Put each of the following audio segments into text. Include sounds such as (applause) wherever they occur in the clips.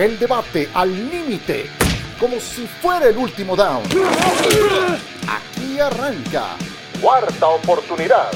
El debate al límite, como si fuera el último down. Aquí arranca. Cuarta oportunidad.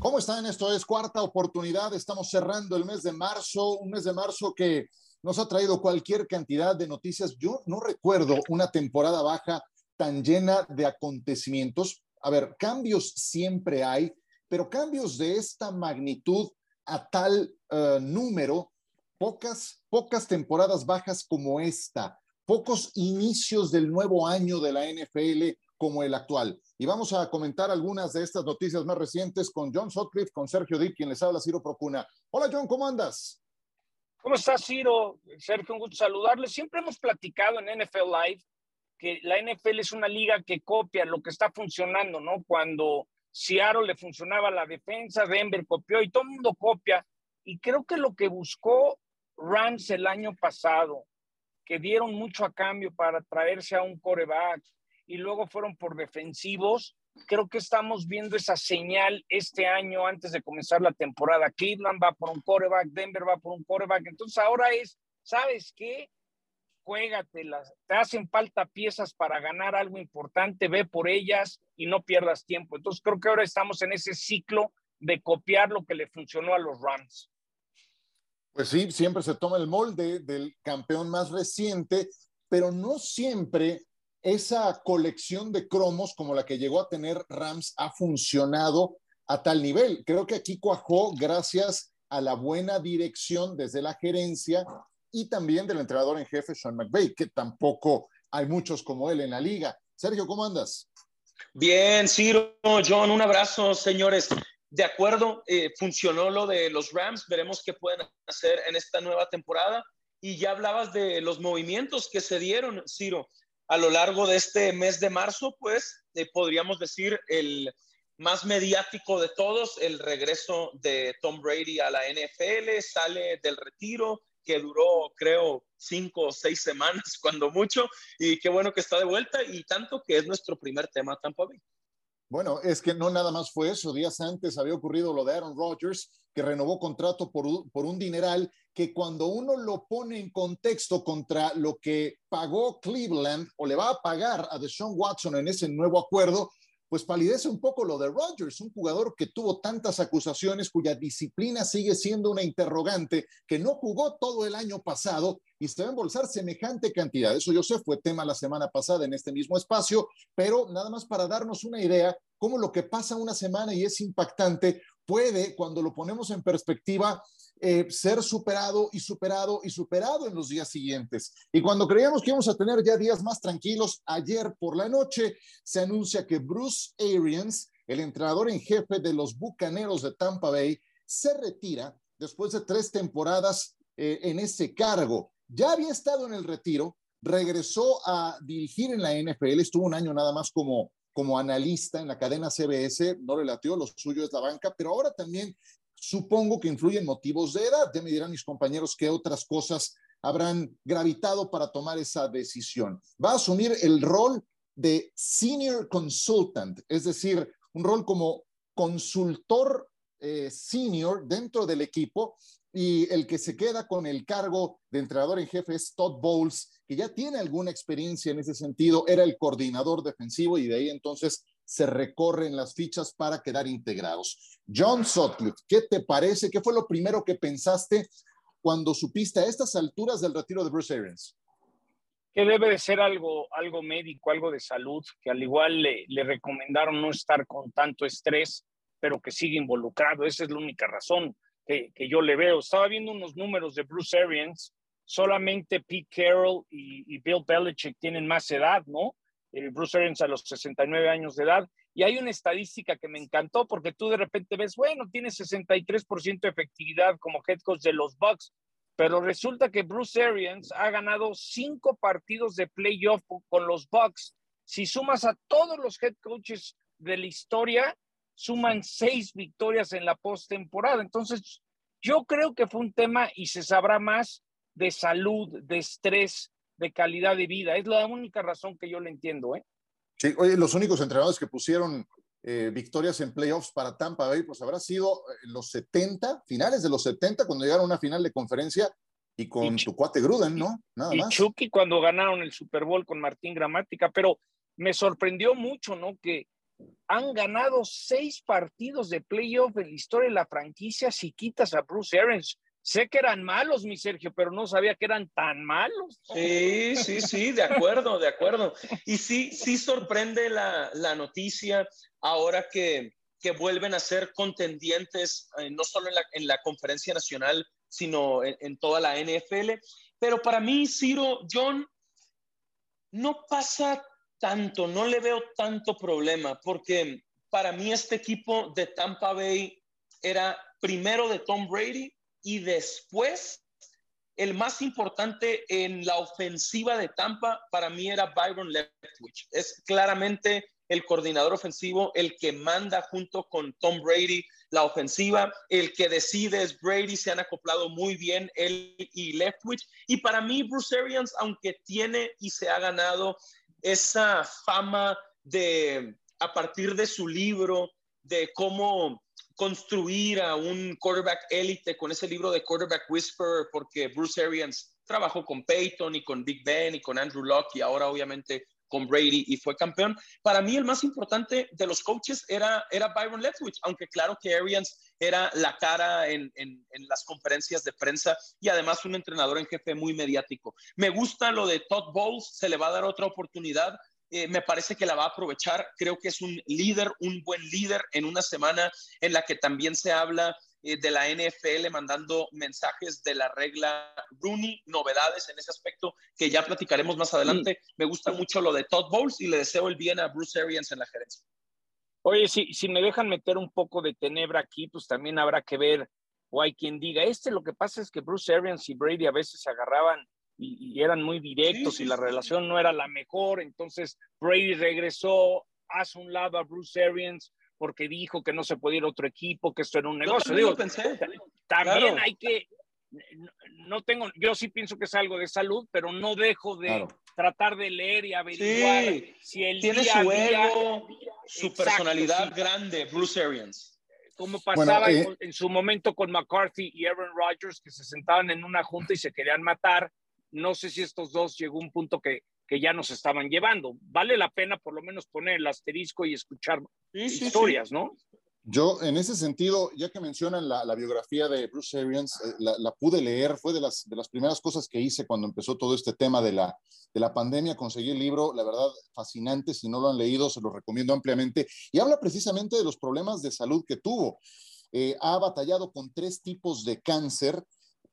¿Cómo están? Esto es Cuarta Oportunidad. Estamos cerrando el mes de marzo, un mes de marzo que nos ha traído cualquier cantidad de noticias. Yo no recuerdo una temporada baja tan llena de acontecimientos. A ver, cambios siempre hay, pero cambios de esta magnitud a tal uh, número pocas, pocas temporadas bajas como esta, pocos inicios del nuevo año de la NFL como el actual. Y vamos a comentar algunas de estas noticias más recientes con John Sutcliffe, con Sergio Dick, quien les habla, Ciro Procuna. Hola John, ¿cómo andas? ¿Cómo estás, Ciro? Sergio, un gusto saludarles. Siempre hemos platicado en NFL Live que la NFL es una liga que copia lo que está funcionando, ¿no? Cuando Seattle le funcionaba la defensa, Denver copió y todo el mundo copia. Y creo que lo que buscó Rams el año pasado, que dieron mucho a cambio para traerse a un coreback y luego fueron por defensivos. Creo que estamos viendo esa señal este año antes de comenzar la temporada. Cleveland va por un coreback, Denver va por un coreback. Entonces ahora es, ¿sabes qué? Juégatelas. Te hacen falta piezas para ganar algo importante, ve por ellas y no pierdas tiempo. Entonces creo que ahora estamos en ese ciclo de copiar lo que le funcionó a los Rams. Pues sí, siempre se toma el molde del campeón más reciente, pero no siempre esa colección de cromos como la que llegó a tener Rams ha funcionado a tal nivel. Creo que aquí cuajó gracias a la buena dirección desde la gerencia y también del entrenador en jefe Sean McVay, que tampoco hay muchos como él en la liga. Sergio, ¿cómo andas? Bien, Ciro, John, un abrazo, señores de acuerdo, eh, funcionó lo de los Rams, veremos qué pueden hacer en esta nueva temporada. Y ya hablabas de los movimientos que se dieron, Ciro, a lo largo de este mes de marzo, pues eh, podríamos decir el más mediático de todos, el regreso de Tom Brady a la NFL, sale del retiro que duró, creo, cinco o seis semanas, (laughs) cuando mucho, y qué bueno que está de vuelta, y tanto que es nuestro primer tema Tampa Bay. Bueno, es que no nada más fue eso. Días antes había ocurrido lo de Aaron Rodgers, que renovó contrato por, por un dineral que cuando uno lo pone en contexto contra lo que pagó Cleveland o le va a pagar a Deshaun Watson en ese nuevo acuerdo, pues palidece un poco lo de Rodgers, un jugador que tuvo tantas acusaciones, cuya disciplina sigue siendo una interrogante, que no jugó todo el año pasado y se va a embolsar semejante cantidad. Eso yo sé, fue tema la semana pasada en este mismo espacio, pero nada más para darnos una idea, cómo lo que pasa una semana y es impactante puede, cuando lo ponemos en perspectiva, eh, ser superado y superado y superado en los días siguientes. Y cuando creíamos que íbamos a tener ya días más tranquilos, ayer por la noche se anuncia que Bruce Arians, el entrenador en jefe de los Bucaneros de Tampa Bay, se retira después de tres temporadas eh, en ese cargo. Ya había estado en el retiro, regresó a dirigir en la NFL, estuvo un año nada más como, como analista en la cadena CBS, no le latió, lo suyo es la banca, pero ahora también Supongo que influyen motivos de edad. Ya me dirán mis compañeros qué otras cosas habrán gravitado para tomar esa decisión. Va a asumir el rol de senior consultant, es decir, un rol como consultor eh, senior dentro del equipo y el que se queda con el cargo de entrenador en jefe es Todd Bowles, que ya tiene alguna experiencia en ese sentido, era el coordinador defensivo y de ahí entonces se recorren las fichas para quedar integrados. John Sutcliffe, ¿qué te parece? ¿Qué fue lo primero que pensaste cuando supiste a estas alturas del retiro de Bruce Arians? Que debe de ser algo, algo médico, algo de salud, que al igual le, le recomendaron no estar con tanto estrés, pero que sigue involucrado. Esa es la única razón que, yo le veo. Estaba viendo unos números de Bruce Arians, solamente Pete Carroll y, y Bill Belichick tienen más edad, ¿no? Eh, Bruce Arians a los 69 años de edad. Y hay una estadística que me encantó porque tú de repente ves, bueno, tiene 63% de efectividad como head coach de los Bucks, pero resulta que Bruce Arians ha ganado cinco partidos de playoff con los Bucks. Si sumas a todos los head coaches de la historia, suman seis victorias en la postemporada. Entonces, yo creo que fue un tema y se sabrá más de salud, de estrés, de calidad de vida. Es la única razón que yo le entiendo, ¿eh? Sí, oye, los únicos entrenadores que pusieron eh, victorias en playoffs para Tampa Bay, pues habrá sido en los 70, finales de los 70, cuando llegaron a una final de conferencia, Y con tu cuate Gruden, ¿no? Nada y Chucky cuando ganaron el Super Bowl con Martín Gramática, pero me sorprendió mucho, ¿no? Que han ganado seis partidos de playoff en la historia de la franquicia si quitas a Bruce Arians. Sé que eran malos, mi Sergio, pero no sabía que eran tan malos. Sí, sí, sí, de acuerdo, de acuerdo. Y sí, sí sorprende la, la noticia ahora que, que, vuelven a ser contendientes, eh, no solo en la, en la, conferencia nacional, sino en, en toda la NFL. Pero para mí, Ciro, John, no pasa tanto, no le veo tanto problema, porque para mí este equipo de Tampa Bay era primero de Tom Brady y después el más importante en la ofensiva de Tampa para mí era Byron Leftwich. Es claramente el coordinador ofensivo, el que manda junto con Tom Brady la ofensiva, el que decide es Brady, se han acoplado muy bien él y Leftwich. Y para mí, Bruce Arians, aunque tiene y se ha ganado esa fama de, a partir de su libro, de cómo construir a un quarterback élite con ese libro de Quarterback Whisperer, porque Bruce Arians trabajó con Peyton y con Big Ben y con Andrew Locke y ahora obviamente con Brady y fue campeón. Para mí el más importante de los coaches era, era Byron Leftwich, aunque claro que Arians era la cara en, en, las conferencias de prensa y además un entrenador en jefe muy mediático. Me gusta lo de Todd Bowles, se le va a dar otra oportunidad. Eh, me parece que la va a aprovechar. Creo que es un líder, un buen líder en una semana en la que también se habla de la NFL mandando mensajes de la regla Rooney, novedades en ese aspecto que ya platicaremos más adelante. Me gusta mucho lo de Todd Bowles y le deseo el bien a Bruce Arians en la gerencia. Oye, si, si me dejan meter un poco de tenebra aquí, pues también habrá que ver, o hay quien diga, este lo que pasa es que Bruce Arians y Brady a veces se agarraban y, eran muy directos y la relación no era la mejor, entonces Brady regresó, hace un lado a Bruce Arians, porque dijo que no se podía ir a otro equipo, que esto era un negocio. Digo, pensé. También hay que, no tengo, yo sí pienso que es algo de salud, pero no dejo de tratar de leer y averiguar si él tiene su ego, su personalidad grande, Bruce Arians. Como pasaba eh, en, su momento con McCarthy y Aaron Rodgers, que se sentaban en una junta y se querían matar. No sé si estos dos llegó a un punto que que ya nos estaban llevando. Vale la pena por lo menos poner el asterisco y escuchar historias, ¿no? Yo, en ese sentido, ya que mencionan la, biografía de Bruce Arians, eh, la, pude leer, fue de las, de las primeras cosas que hice cuando empezó todo este tema de la, de la pandemia, conseguí el libro, la verdad, fascinante, si no lo han leído, se lo recomiendo ampliamente, y habla precisamente de los problemas de salud que tuvo. Eh, ha batallado con tres tipos de cáncer,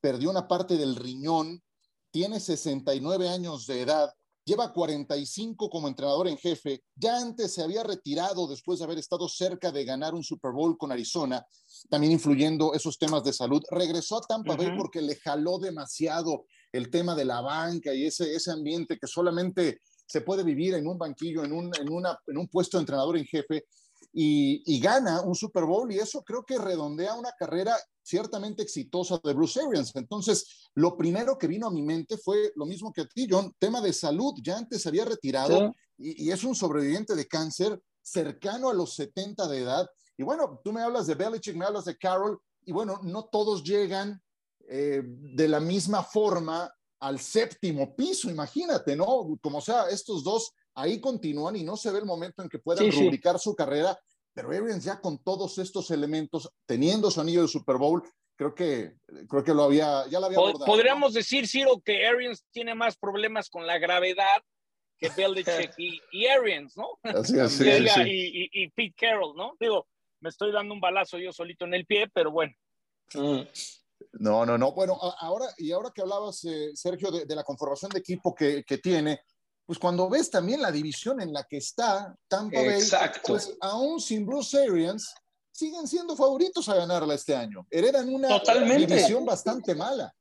perdió una parte del riñón, tiene 69 años de edad, lleva 45 como entrenador en jefe, ya antes se había retirado después de haber estado cerca de ganar un Super Bowl con Arizona, también influyendo esos temas de salud. Regresó a Tampa Bay porque le jaló demasiado el tema de la banca y ese, ese ambiente que solamente se puede vivir en un banquillo, en un, en una, en un puesto de entrenador en jefe. Y, y, gana un Super Bowl y eso creo que redondea una carrera ciertamente exitosa de Bruce Arians. Entonces, lo primero que vino a mi mente fue lo mismo que a ti, John, tema de salud. Ya antes había retirado y, es un sobreviviente de cáncer cercano a los 70 de edad. Y bueno, tú me hablas de Belichick, me hablas de Carroll, y bueno, no todos llegan eh, de la misma forma al séptimo piso, imagínate, ¿no? Como sea, estos dos ahí continúan y no se ve el momento en que puedan rubricar su carrera pero Arians ya con todos estos elementos, teniendo su anillo de Super Bowl, creo que, creo que lo había, ya lo había abordado, Podríamos decir, Ciro, que Arians tiene más problemas con la gravedad que Belichick y, Arians, ¿no? Así, así, (laughs) y, y, Pete Carroll, ¿no? Digo, me estoy dando un balazo yo solito en el pie, pero bueno. Mm. No, no, no. Bueno, ahora, y ahora que hablabas, eh, Sergio, de, de, la conformación de equipo que, que tiene, pues cuando ves también la división en la que está Tampa Bay, pues aún sin Bruce Arians, siguen siendo favoritos a ganarla este año. Heredan una división bastante mala.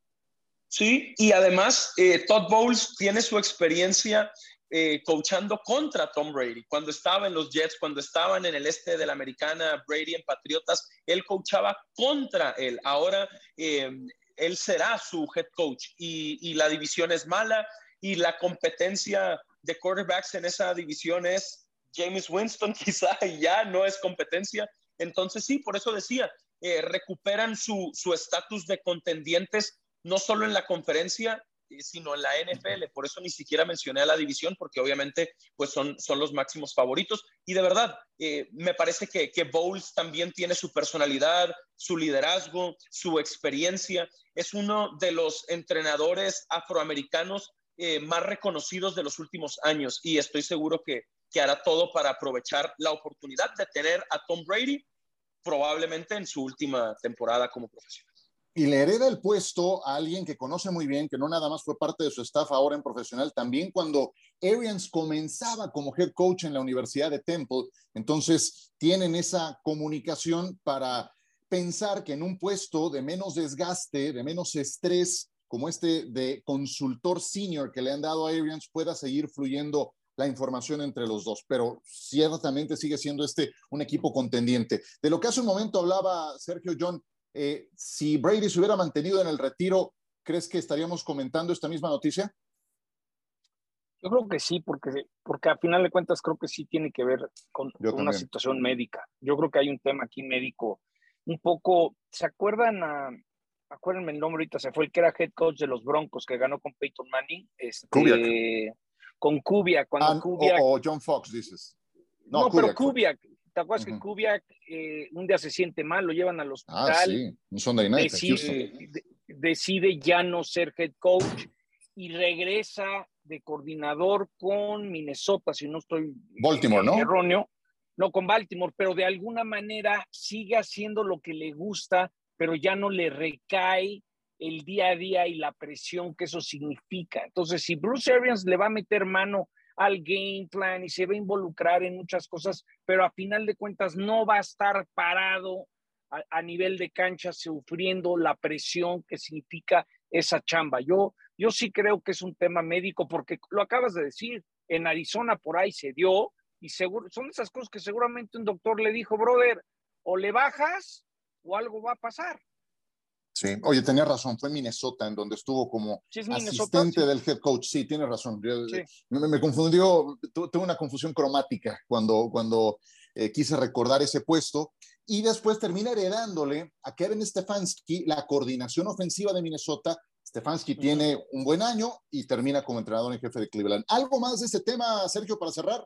Sí, y además eh, Todd Bowles tiene su experiencia eh, coachando contra Tom Brady. Cuando estaba en los Jets, cuando estaban en el este de la americana, Brady en Patriotas, él coachaba contra él. Ahora eh, él será su head coach y, y, la división es mala y la competencia de quarterbacks en esa división es James Winston (laughs) quizá ya no es competencia. Entonces sí, por eso decía, eh, recuperan su estatus de contendientes no solo en la conferencia, sino en la NFL. Por eso ni siquiera mencioné a la división, porque obviamente pues son, son los máximos favoritos. Y de verdad, eh, me parece que, que Bowles también tiene su personalidad, su liderazgo, su experiencia. Es uno de los entrenadores afroamericanos eh, más reconocidos de los últimos años y estoy seguro que, que hará todo para aprovechar la oportunidad de tener a Tom Brady probablemente en su última temporada como profesional. Y le hereda el puesto a alguien que conoce muy bien, que no nada más fue parte de su staff ahora en profesional, también cuando Arians comenzaba como head coach en la Universidad de Temple, entonces tienen esa comunicación para pensar que en un puesto de menos desgaste, de menos estrés, como este de consultor senior que le han dado a Arians, pueda seguir fluyendo la información entre los dos, pero ciertamente sigue siendo este un equipo contendiente. De lo que hace un momento hablaba Sergio John, eh, si Brady se hubiera mantenido en el retiro, ¿crees que estaríamos comentando esta misma noticia? Yo creo que sí, porque, porque a final de cuentas creo que sí tiene que ver con, una situación médica. Yo creo que hay un tema aquí médico un poco, ¿se acuerdan a, acuérdenme el nombre ahorita, se fue el que era head coach de los Broncos que ganó con Peyton Manning? Este, Con Kubiak, cuando ah, Kubiak, o, John Fox, dices. No, pero Kubiak, ¿Te acuerdas que Kubiak eh, un día se siente mal, lo llevan al ah, hospital? Ah, sí, un Sunday night. Decide, decide ya no ser head coach y regresa de coordinador con Minnesota, si no estoy Baltimore, ¿no? erróneo. No, con Baltimore, pero de alguna manera sigue haciendo lo que le gusta, pero ya no le recae el día a día y la presión que eso significa. Entonces, si Bruce Arians le va a meter mano al game plan y se va a involucrar en muchas cosas, pero a final de cuentas no va a estar parado a, nivel de cancha sufriendo la presión que significa esa chamba. Yo, yo sí creo que es un tema médico porque lo acabas de decir, en Arizona por ahí se dio y seguro, son esas cosas que seguramente un doctor le dijo, brother, o le bajas o algo va a pasar. Sí, oye, tenía razón, fue Minnesota en donde estuvo como asistente del head coach. Sí, tiene razón. Me, confundió, tuve una confusión cromática cuando, cuando eh, quise recordar ese puesto. Y después termina heredándole a Kevin Stefanski la coordinación ofensiva de Minnesota. Stefanski tiene un buen año y termina como entrenador en jefe de Cleveland. ¿Algo más de este tema, Sergio, para cerrar?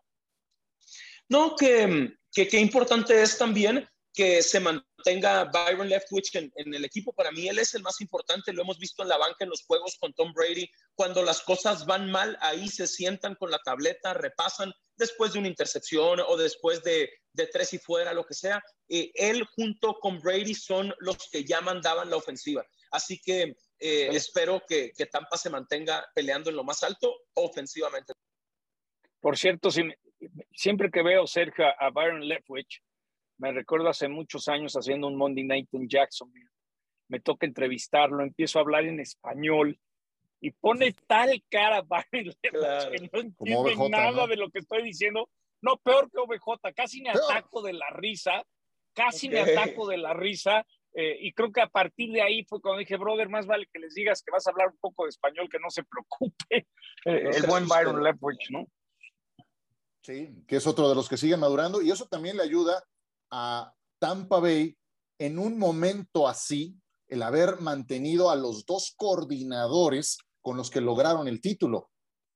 No, que, que, que importante es también que se mantenga Byron Leftwich en, en, el equipo. Para mí él es el más importante, lo hemos visto en la banca en los juegos con Tom Brady. Cuando las cosas van mal, ahí se sientan con la tableta, repasan después de una intercepción o después de, de tres y fuera, lo que sea. Eh, él junto con Brady son los que ya mandaban la ofensiva. Así que eh, espero que, que, Tampa se mantenga peleando en lo más alto ofensivamente. Por cierto, si, siempre que veo cerca a Byron Leftwich, me recuerdo hace muchos años haciendo un Monday Night en Jacksonville. Me toca entrevistarlo, empiezo a hablar en español y pone tal cara (laughs) que no entiende nada de lo que estoy diciendo. No, peor que OBJ, casi me ataco de la risa, casi me ataco de la risa. Eh, y creo que a partir de ahí fue cuando dije, brother, más vale que les digas que vas a hablar un poco de español, que no se preocupe. Eh, (laughs) el buen Byron Leftwich, ¿no? Sí, que es otro de los que siguen madurando y eso también le ayuda a Tampa Bay en un momento así, el haber mantenido a los dos coordinadores con los que lograron el título.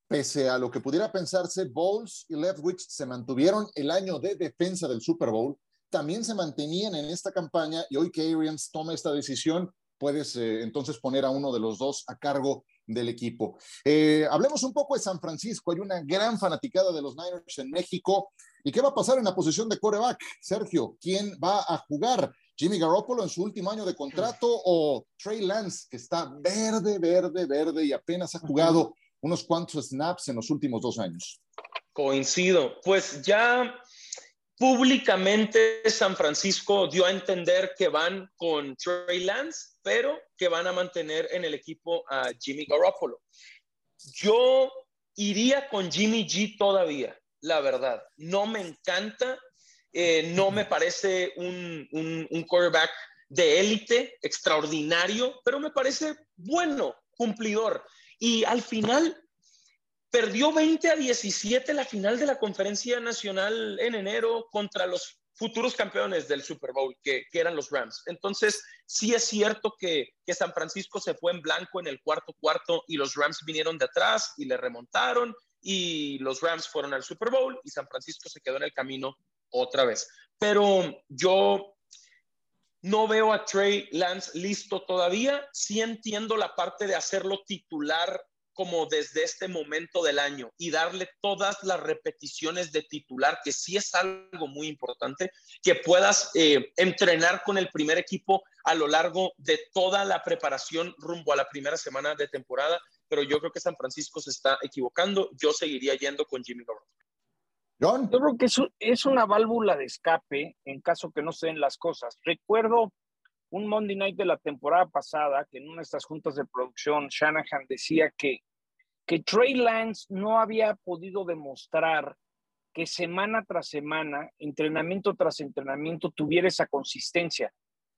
Pese a lo que pudiera pensarse, Bowles y Leftwich se mantuvieron el año de defensa del Super Bowl, también se mantenían en esta campaña y hoy que Arians toma esta decisión, puedes eh, entonces poner a uno de los dos a cargo del equipo. Eh, hablemos un poco de San Francisco. Hay una gran fanaticada de los Niners en México. ¿Y qué va a pasar en la posición de coreback? Sergio, ¿quién va a jugar? ¿Jimmy Garoppolo en su último año de contrato o Trey Lance, que está verde, verde, verde y apenas ha jugado unos cuantos snaps en los últimos dos años? Coincido. Pues ya públicamente San Francisco dio a entender que van con Trey Lance, pero que van a mantener en el equipo a Jimmy Garoppolo. Yo iría con Jimmy G todavía, la verdad. No me encanta, eh, no me parece un, un, un quarterback de élite, extraordinario, pero me parece bueno, cumplidor. Y al final Perdió 20 a 17 la final de la conferencia nacional en enero contra los futuros campeones del Super Bowl, que, eran los Rams. Entonces, sí es cierto que, que, San Francisco se fue en blanco en el cuarto cuarto y los Rams vinieron de atrás y le remontaron y los Rams fueron al Super Bowl y San Francisco se quedó en el camino otra vez. Pero yo no veo a Trey Lance listo todavía. Sí entiendo la parte de hacerlo titular como desde este momento del año y darle todas las repeticiones de titular, que sí es algo muy importante, que puedas eh, entrenar con el primer equipo a lo largo de toda la preparación rumbo a la primera semana de temporada, pero yo creo que San Francisco se está equivocando. Yo seguiría yendo con Jimmy Garoppolo. Yo creo que es, una válvula de escape en caso que no se den las cosas. Recuerdo un Monday Night de la temporada pasada que en una de estas juntas de producción Shanahan decía que, que Trey Lance no había podido demostrar que semana tras semana, entrenamiento tras entrenamiento, tuviera esa consistencia,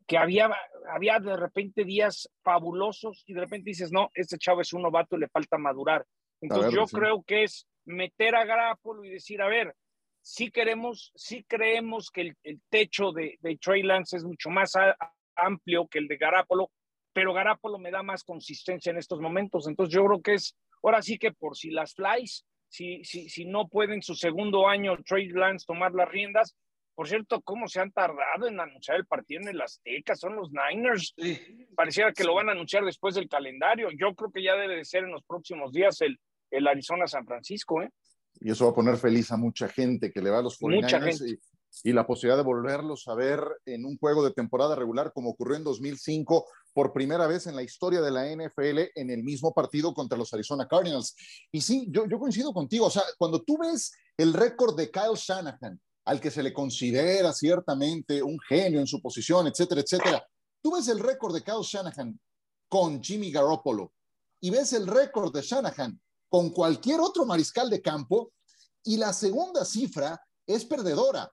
que había, había de repente días fabulosos y de repente dices, no, este chavo es un novato y le falta madurar. Entonces yo creo que es meter a Garapolo y decir, a ver, sí queremos, sí creemos que el, techo de, de, Trey Lance es mucho más amplio que el de Garapolo, pero Garapolo me da más consistencia en estos momentos. Entonces yo creo que es, ahora sí que por si las flies, si, si, si no pueden su segundo año Trey Lance tomar las riendas, por cierto, ¿cómo se han tardado en anunciar el partido en el Azteca? Son los Niners. Pareciera que lo van a anunciar después del calendario. Yo creo que ya debe de ser en los próximos días el, el Arizona-San Francisco, ¿eh? Y eso va a poner feliz a mucha gente que le va a los 49ers y, y, la posibilidad de volverlos a ver en un juego de temporada regular como ocurrió en 2005 por primera vez en la historia de la NFL en el mismo partido contra los Arizona Cardinals. Y sí, yo, yo coincido contigo, o sea, cuando tú ves el récord de Kyle Shanahan, al que se le considera ciertamente un genio en su posición, etcétera, etcétera, tú ves el récord de Kyle Shanahan con Jimmy Garoppolo y ves el récord de Shanahan con cualquier otro mariscal de campo y la segunda cifra es perdedora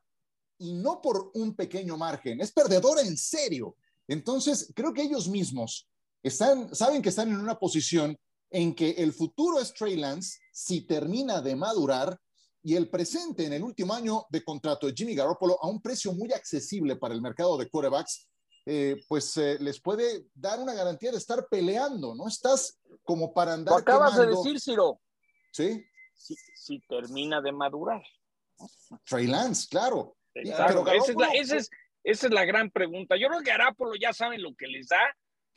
y no por un pequeño margen, es perdedora en serio. Entonces, creo que ellos mismos saben que están en una posición en que el futuro es Trey Lance si termina de madurar y el presente en el último año de contrato de Jimmy Garoppolo a un precio muy accesible para el mercado de quarterbacks, eh, pues eh, les puede dar una garantía de estar peleando, ¿no? Estás como para andar. Lo acabas de decir, Ciro. Sí. Si, termina de madurar. Trey Lance, claro. esa, es la, gran pregunta. Yo creo que Arápolo ya saben lo que les da.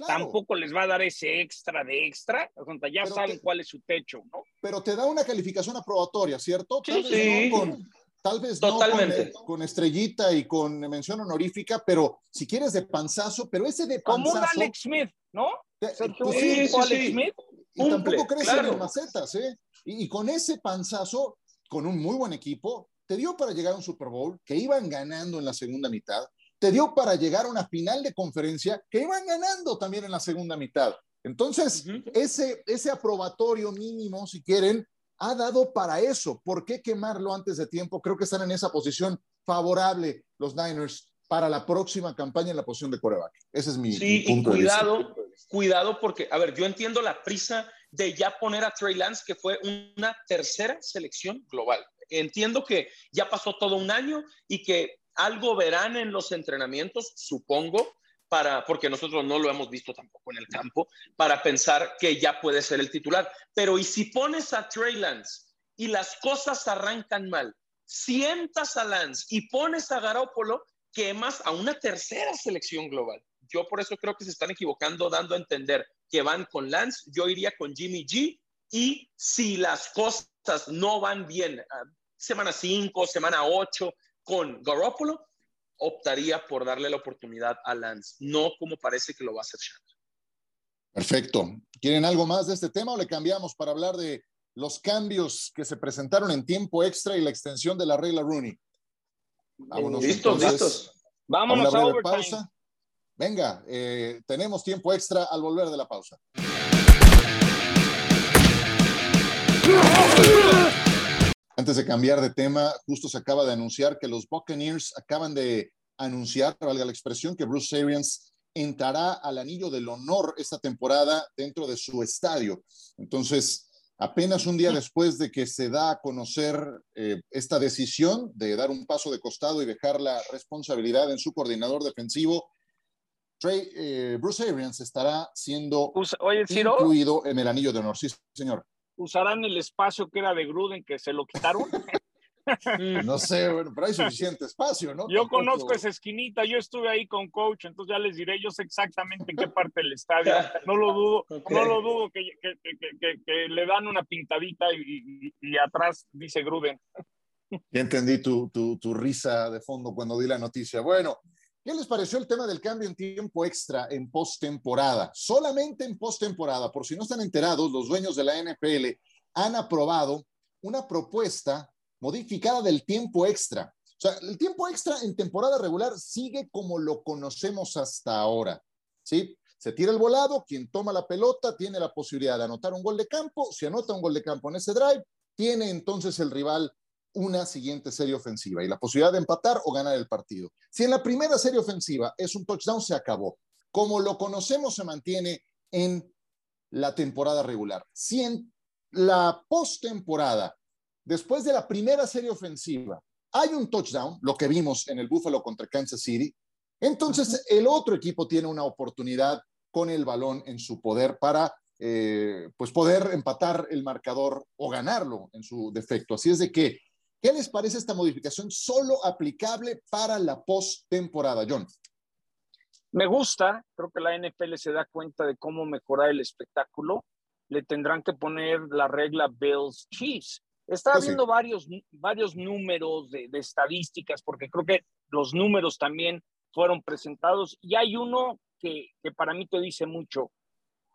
Tampoco les va a dar ese extra de extra. Ya saben cuál es su techo, ¿no? Pero te da una calificación aprobatoria, ¿cierto? Tal vez no con, tal vez no con, estrellita y con mención honorífica, pero si quieres de panzazo, pero ese de panzazo. Como un Alex Smith, ¿no? Pues sí, sí, Smith. Y tampoco crece en macetas, ¿eh? Y, con ese panzazo, con un muy buen equipo, te dio para llegar a un Super Bowl que iban ganando en la segunda mitad, te dio para llegar a una final de conferencia que iban ganando también en la segunda mitad. Entonces, ese, ese aprobatorio mínimo, si quieren, ha dado para eso. ¿Por qué quemarlo antes de tiempo? Creo que están en esa posición favorable los Niners para la próxima campaña en la posición de coreback. Ese es mi, sí, punto cuidado, de vista. Cuidado, porque, a ver, yo entiendo la prisa de ya poner a Trey Lance, que fue una tercera selección global. Entiendo que ya pasó todo un año y que algo verán en los entrenamientos, supongo, para, porque nosotros no lo hemos visto tampoco en el campo, para pensar que ya puede ser el titular. Pero ¿y si pones a Trey Lance y las cosas arrancan mal? Sientas a Lance y pones a Garópolo, quemas a una tercera selección global. Yo por eso creo que se están equivocando dando a entender que van con Lance. Yo iría con Jimmy G. Y si las cosas no van bien, ah, semana 5, semana 8 con Garoppolo, optaría por darle la oportunidad a Lance, no como parece que lo va a hacer Shannon. Perfecto. ¿Quieren algo más de este tema o le cambiamos para hablar de los cambios que se presentaron en tiempo extra y la extensión de la regla Rooney? Vámonos. Listos, listos. Vámonos a, a pausa. Venga, eh, tenemos tiempo extra al volver de la pausa. Antes de cambiar de tema, justo se acaba de anunciar que los Buccaneers acaban de anunciar, valga la expresión, que Bruce Arians entrará al anillo del honor esta temporada dentro de su estadio. Entonces, apenas un día después de que se da a conocer eh, esta decisión de dar un paso de costado y dejar la responsabilidad en su coordinador defensivo, Trey, eh, Bruce Arians estará siendo incluido en el anillo de honor. Sí, señor. ¿Usarán el espacio que era de Gruden que se lo quitaron? (laughs) no sé, bueno, pero hay suficiente espacio, ¿no? Yo conozco esa esquinita, yo estuve ahí con coach, entonces ya les diré, yo sé exactamente en qué parte del estadio, (laughs) no lo dudo, no lo dudo que, que, le dan una pintadita y, atrás dice Gruden. Ya entendí tu, tu, tu risa de fondo cuando di la noticia. Bueno, ¿Qué les pareció el tema del cambio en tiempo extra en postemporada? Solamente en postemporada, por si no están enterados, los dueños de la NFL han aprobado una propuesta modificada del tiempo extra. O sea, el tiempo extra en temporada regular sigue como lo conocemos hasta ahora. ¿Sí? Se tira el volado, quien toma la pelota tiene la posibilidad de anotar un gol de campo. Si anota un gol de campo en ese drive, tiene entonces el rival una siguiente serie ofensiva y la posibilidad de empatar o ganar el partido. Si en la primera serie ofensiva es un touchdown, se acabó. Como lo conocemos, se mantiene en la temporada regular. Si en la postemporada después de la primera serie ofensiva hay un touchdown, lo que vimos en el Buffalo contra Kansas City, entonces el otro equipo tiene una oportunidad con el balón en su poder para eh, pues poder empatar el marcador o ganarlo en su defecto. Así es de que, ¿qué les parece esta modificación solo aplicable para la postemporada, John? Me gusta, creo que la NFL se da cuenta de cómo mejorar el espectáculo. Le tendrán que poner la regla Bills Chiefs estaba pues viendo varios, varios números de, estadísticas, porque creo que los números también fueron presentados, y hay uno que, para mí te dice mucho.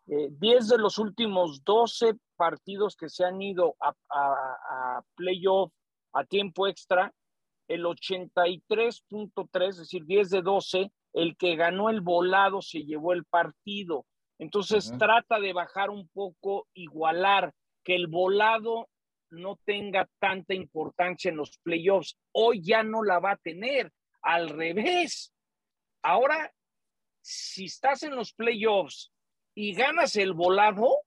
Eh, 10 de los últimos 12 partidos que se han ido a, a, a playoff a tiempo extra, el 83.3, es decir, 10 de 12, el que ganó el volado se llevó el partido. Entonces trata de bajar un poco, igualar, que el volado no tenga tanta importancia en los playoffs. Hoy ya no la va a tener. Al revés. Ahora, si estás en los playoffs y ganas el volado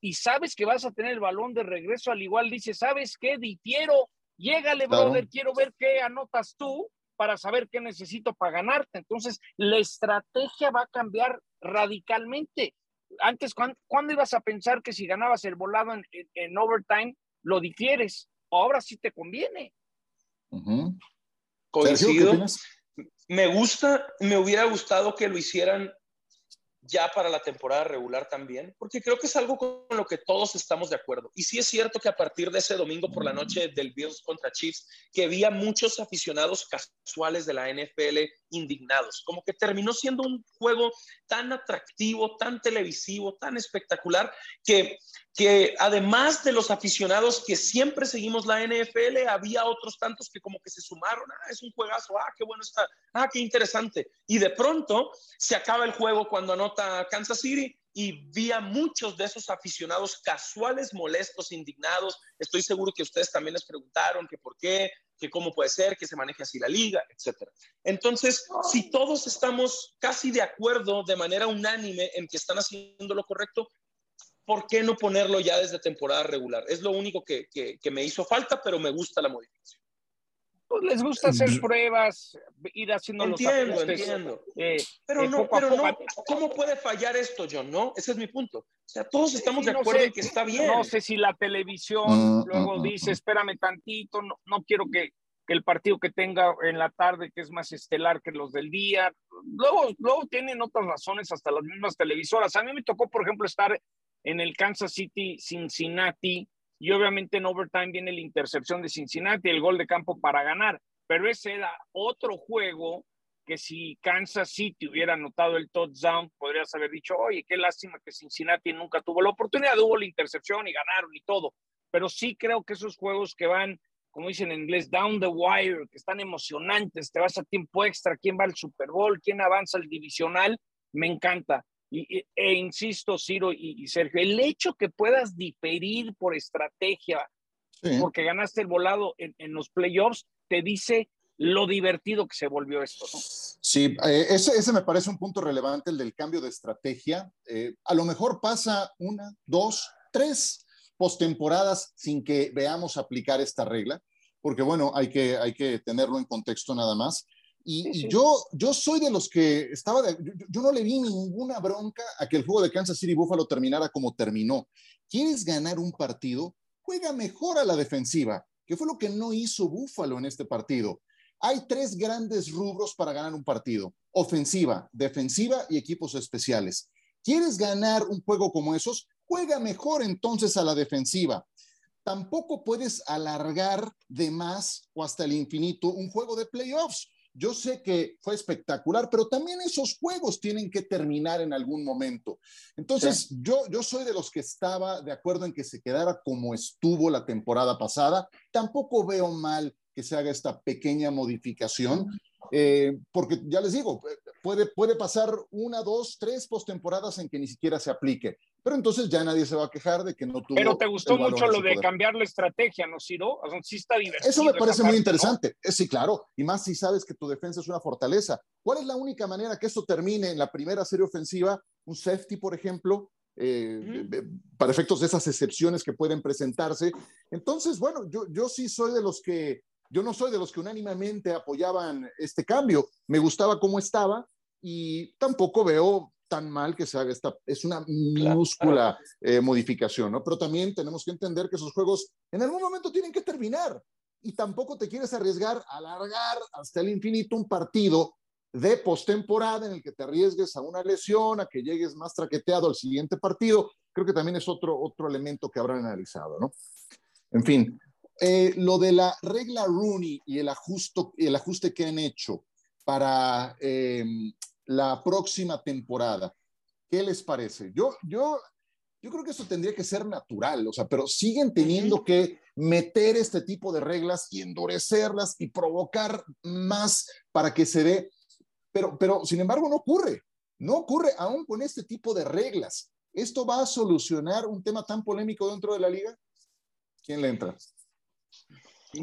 y sabes que vas a tener el balón de regreso, al igual dice, ¿sabes qué? Difiero, llégale, brother, quiero ver qué anotas tú para saber qué necesito para ganarte. Entonces, la estrategia va a cambiar radicalmente. Antes, ¿cuándo, ibas a pensar que si ganabas el volado en overtime, lo difieres. Ahora sí te conviene. Coincido. Me gusta, me hubiera gustado que lo hicieran ya para la temporada regular también, porque creo que es algo con lo que todos estamos de acuerdo. Y sí es cierto que a partir de ese domingo por la noche del Bills contra Chiefs, que había muchos aficionados casuales de la NFL indignados, como que terminó siendo un juego tan atractivo, tan televisivo, tan espectacular, que, que además de los aficionados que siempre seguimos la NFL, había otros tantos que como que se sumaron, ah, es un juegazo, ah, qué bueno está, ah, qué interesante. Y de pronto se acaba el juego cuando anota Kansas City y vi a muchos de esos aficionados casuales, molestos, indignados. Estoy seguro que ustedes también les preguntaron que por qué, que cómo puede ser, que se maneje así la liga, etcétera. Entonces, si todos estamos casi de acuerdo de manera unánime en que están haciendo lo correcto, ¿por qué no ponerlo ya desde temporada regular? Es lo único que, que me hizo falta, pero me gusta la modificación. Pues les gusta hacer pruebas, ir haciendo entiendo, los Entiendo, eh, pero, eh, no, pero no, ¿cómo puede fallar esto, John? No, ese es mi punto. O sea, todos estamos de acuerdo en que está bien. No sé si la televisión mm, luego mm, dice, mm, espérame tantito, no, no quiero que, que, el partido que tenga en la tarde, que es más estelar que los del día, luego, luego tienen otras razones hasta las mismas televisoras. A mí me tocó, por ejemplo, estar en el Kansas City, Cincinnati, y obviamente en overtime viene la intercepción de Cincinnati, el gol de campo para ganar, pero ese era otro juego que si Kansas City hubiera anotado el touchdown, podrías haber dicho, oye, qué lástima que Cincinnati nunca tuvo la oportunidad, hubo la intercepción y ganaron y todo, pero sí creo que esos juegos que van, como dicen en inglés, down the wire, que están emocionantes, te vas a tiempo extra, quién va al Super Bowl, quién avanza al divisional, me encanta. Y, e insisto, Ciro y, Sergio, el hecho que puedas diferir por estrategia, porque ganaste el volado en, los playoffs, te dice lo divertido que se volvió esto, ¿no? Sí, eh, ese, ese, me parece un punto relevante, el del cambio de estrategia. Eh, a lo mejor pasa una, dos, tres, postemporadas sin que veamos aplicar esta regla, porque bueno, hay que, hay que tenerlo en contexto nada más. Y, yo, yo soy de los que estaba, yo, no le vi ninguna bronca a que el juego de Kansas City Buffalo terminara como terminó. ¿Quieres ganar un partido? Juega mejor a la defensiva, que fue lo que no hizo Buffalo en este partido. Hay tres grandes rubros para ganar un partido, ofensiva, defensiva y equipos especiales. ¿Quieres ganar un juego como esos? Juega mejor entonces a la defensiva. Tampoco puedes alargar de más o hasta el infinito un juego de playoffs yo sé que fue espectacular, pero también esos juegos tienen que terminar en algún momento. Entonces, yo, yo soy de los que estaba de acuerdo en que se quedara como estuvo la temporada pasada. Tampoco veo mal que se haga esta pequeña modificación, eh, porque ya les digo, puede, puede pasar una, dos, tres postemporadas en que ni siquiera se aplique. Pero entonces ya nadie se va a quejar de que no tuvo. Pero te gustó mucho lo de cambiar la estrategia, ¿no, Ciro? O sea, sí está divertido. Eso me parece muy interesante. Eh, sí, claro. Y más si sabes que tu defensa es una fortaleza. ¿Cuál es la única manera que esto termine en la primera serie ofensiva? Un safety, por ejemplo, eh, para efectos de esas excepciones que pueden presentarse. Entonces, bueno, yo, yo sí soy de los que, yo no soy de los que unánimemente apoyaban este cambio. Me gustaba cómo estaba y tampoco veo tan mal que se haga esta, es una minúscula eh, modificación, ¿no? Pero también tenemos que entender que esos juegos en algún momento tienen que terminar y tampoco te quieres arriesgar a alargar hasta el infinito un partido de postemporada en el que te arriesgues a una lesión, a que llegues más traqueteado al siguiente partido. Creo que también es otro, otro elemento que habrán analizado, ¿no? En fin, eh, lo de la regla Rooney y el, ajusto, el ajuste que han hecho para eh, la próxima temporada. ¿Qué les parece? Yo, yo, yo creo que eso tendría que ser natural, o sea, pero siguen teniendo que meter este tipo de reglas y endurecerlas y provocar más para que se dé. Pero, pero, sin embargo, no ocurre. No ocurre aún con este tipo de reglas. ¿Esto va a solucionar un tema tan polémico dentro de la liga? ¿Quién le entra?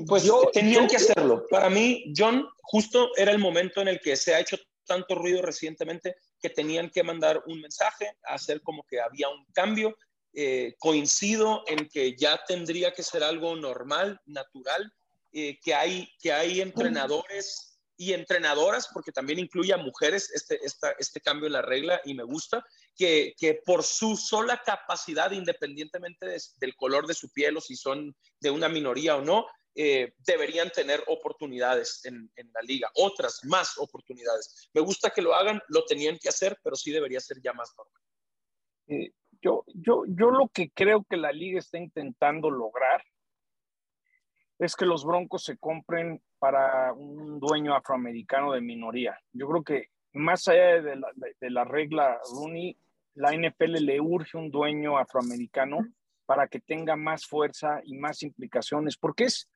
Pues yo, tenían que hacerlo. Para mí, John, justo era el momento en el que se ha hecho tanto ruido recientemente que tenían que mandar un mensaje, hacer como que había un cambio. Eh, coincido en que ya tendría que ser algo normal, natural, eh, que, hay, que hay entrenadores y entrenadoras, porque también incluye a mujeres este, este cambio en la regla y me gusta, que, que por su sola capacidad, independientemente del color de su piel o si son de una minoría o no, eh, deberían tener oportunidades en, la liga, otras más oportunidades. Me gusta que lo hagan, lo tenían que hacer, pero sí debería ser ya más normal. Eh, yo, yo, yo lo que creo que la liga está intentando lograr es que los Broncos se compren para un dueño afroamericano de minoría. Yo creo que más allá de la, de la regla Rooney, la NFL le urge un dueño afroamericano para que tenga más fuerza y más implicaciones, porque es,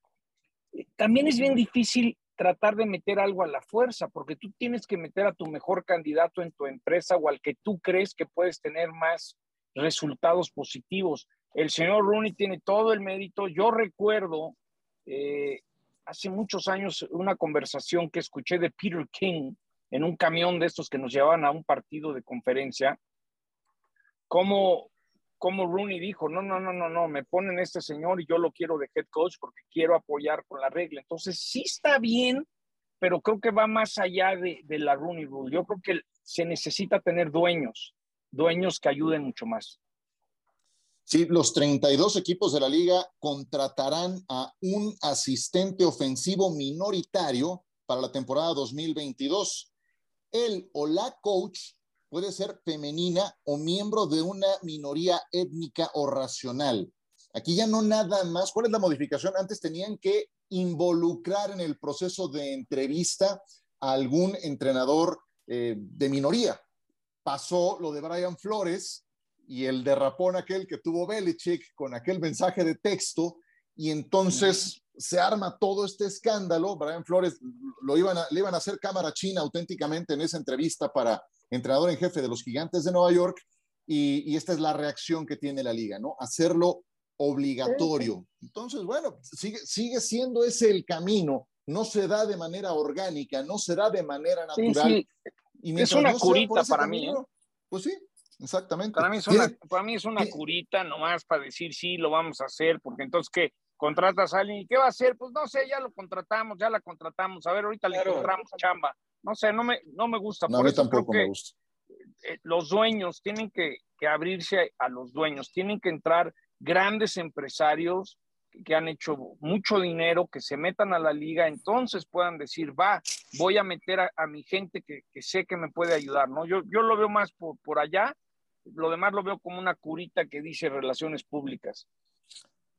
también es bien difícil tratar de meter algo a la fuerza, porque tú tienes que meter a tu mejor candidato en tu empresa o al que tú crees que puedes tener más resultados positivos. El señor Rooney tiene todo el mérito. Yo recuerdo eh, hace muchos años una conversación que escuché de Peter King en un camión de estos que nos llevaban a un partido de conferencia, cómo como Rooney dijo, no, no, no, no, no, me ponen este señor y yo lo quiero de head coach porque quiero apoyar con la regla. Entonces, sí está bien, pero creo que va más allá de, la Rooney Rule. Yo creo que se necesita tener dueños, dueños que ayuden mucho más. Sí, los 32 equipos de la liga contratarán a un asistente ofensivo minoritario para la temporada 2022. El o la coach puede ser femenina o miembro de una minoría étnica o racional. Aquí ya no nada más. ¿Cuál es la modificación? Antes tenían que involucrar en el proceso de entrevista a algún entrenador eh, de minoría. Pasó lo de Brian Flores y el derrapón aquel que tuvo Belichick con aquel mensaje de texto y entonces se arma todo este escándalo. Brian Flores lo iban le iban a hacer cámara china auténticamente en esa entrevista para entrenador en jefe de los Gigantes de Nueva York, y, esta es la reacción que tiene la liga, ¿no? Hacerlo obligatorio. Entonces, bueno, sigue, sigue siendo ese el camino, no se da de manera orgánica, no se da de manera natural. Y es una curita para mí. ¿eh? Pues sí, Exactamente. Para mí es una, para mí es una curita nomás para decir sí, lo vamos a hacer, porque entonces que contratas a alguien y qué va a hacer, pues no sé, ya lo contratamos, ya la contratamos, a ver, ahorita le encontramos chamba. No sé, no me, no me gusta. No, a mí tampoco me gusta. Eh, los dueños tienen que, que abrirse a los dueños, tienen que entrar grandes empresarios que han hecho mucho dinero, que se metan a la liga, entonces puedan decir, va, voy a meter a, mi gente que, que, sé que me puede ayudar, ¿no? Yo, yo lo veo más por, por allá, lo demás lo veo como una curita que dice relaciones públicas.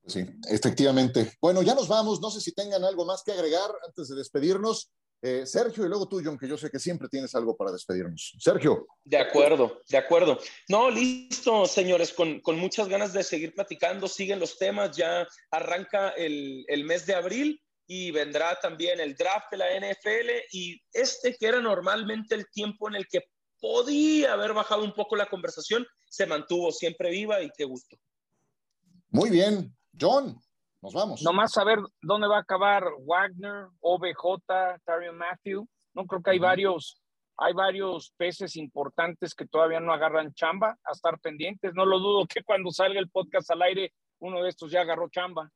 Sí, efectivamente. Bueno, ya nos vamos, no sé si tengan algo más que agregar antes de despedirnos. Eh, Sergio y luego tú, John, que yo sé que siempre tienes algo para despedirnos. Sergio. De acuerdo, de acuerdo. No, listo, señores, con, con muchas ganas de seguir platicando. Siguen los temas, ya arranca el, el mes de abril y vendrá también el draft de la NFL y este que era normalmente el tiempo en el que podía haber bajado un poco la conversación, se mantuvo siempre viva y qué gusto. Muy bien, John, nos vamos. Nomás saber dónde va a acabar Wagner, OBJ, Tarion Matthew. No creo que hay varios, hay varios peces importantes que todavía no agarran chamba, a estar pendientes. No lo dudo que cuando salga el podcast al aire, uno de estos ya agarró chamba.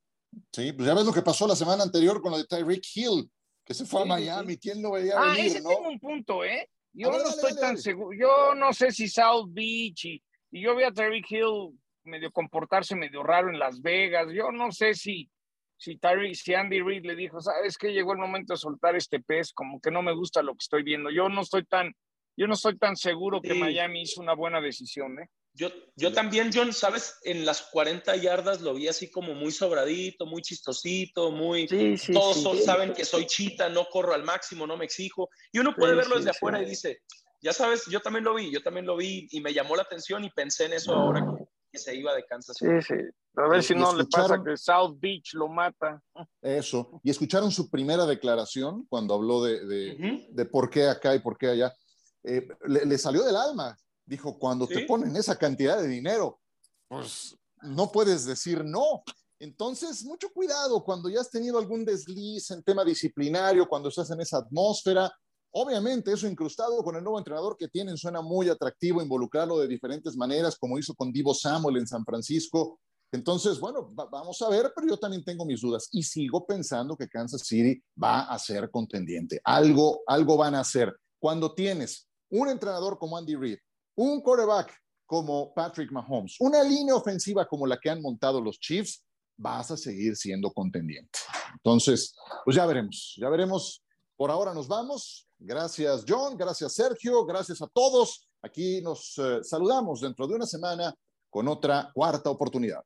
Sí, pues ya ves lo que pasó la semana anterior con lo de Tyreek Hill, que se fue a Miami. ¿Quién lo veía ah, venir, ese tengo un punto, ¿eh? Yo no estoy tan seguro. Yo no sé si South Beach y, y yo vi a Tyreek Hill medio comportarse medio raro en Las Vegas. Yo no sé si, si, si Andy Reid le dijo, sabes que llegó el momento de soltar este pez, como que no me gusta lo que estoy viendo. Yo no estoy tan, yo no estoy tan seguro que Miami hizo una buena decisión, ¿eh? Yo, yo también, John, sabes, en las 40 yardas lo vi así como muy sobradito, muy chistosito, muy... todos saben que soy chita, no corro al máximo, no me exijo. Y uno puede verlo desde afuera y dice, ya sabes, yo también lo vi, yo también lo vi y me llamó la atención y pensé en eso ahora que se iba de Kansas City. Sí, sí. A ver si no le pasa que South Beach lo mata. Eso. Y escucharon su primera declaración cuando habló de, de, por qué acá y por qué allá. Eh, le, salió del alma. Dijo, cuando te ponen esa cantidad de dinero, pues no puedes decir no. Entonces, mucho cuidado cuando ya has tenido algún desliz en tema disciplinario, cuando estás en esa atmósfera, Obviamente, eso incrustado con el nuevo entrenador que tienen suena muy atractivo, involucrarlo de diferentes maneras, como hizo con Divo Samuel en San Francisco. Entonces, bueno, vamos a ver, pero yo también tengo mis dudas y sigo pensando que Kansas City va a ser contendiente. Algo, algo van a hacer. Cuando tienes un entrenador como Andy Reid, un quarterback como Patrick Mahomes, una línea ofensiva como la que han montado los Chiefs, vas a seguir siendo contendiente. Entonces, pues ya veremos, ya veremos. Por ahora nos vamos. Gracias, John. Gracias, Sergio. Gracias a todos. Aquí nos eh, saludamos dentro de una semana con otra cuarta oportunidad.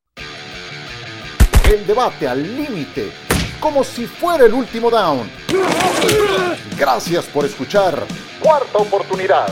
El debate al límite, como si fuera el último down. Gracias por escuchar. Cuarta oportunidad.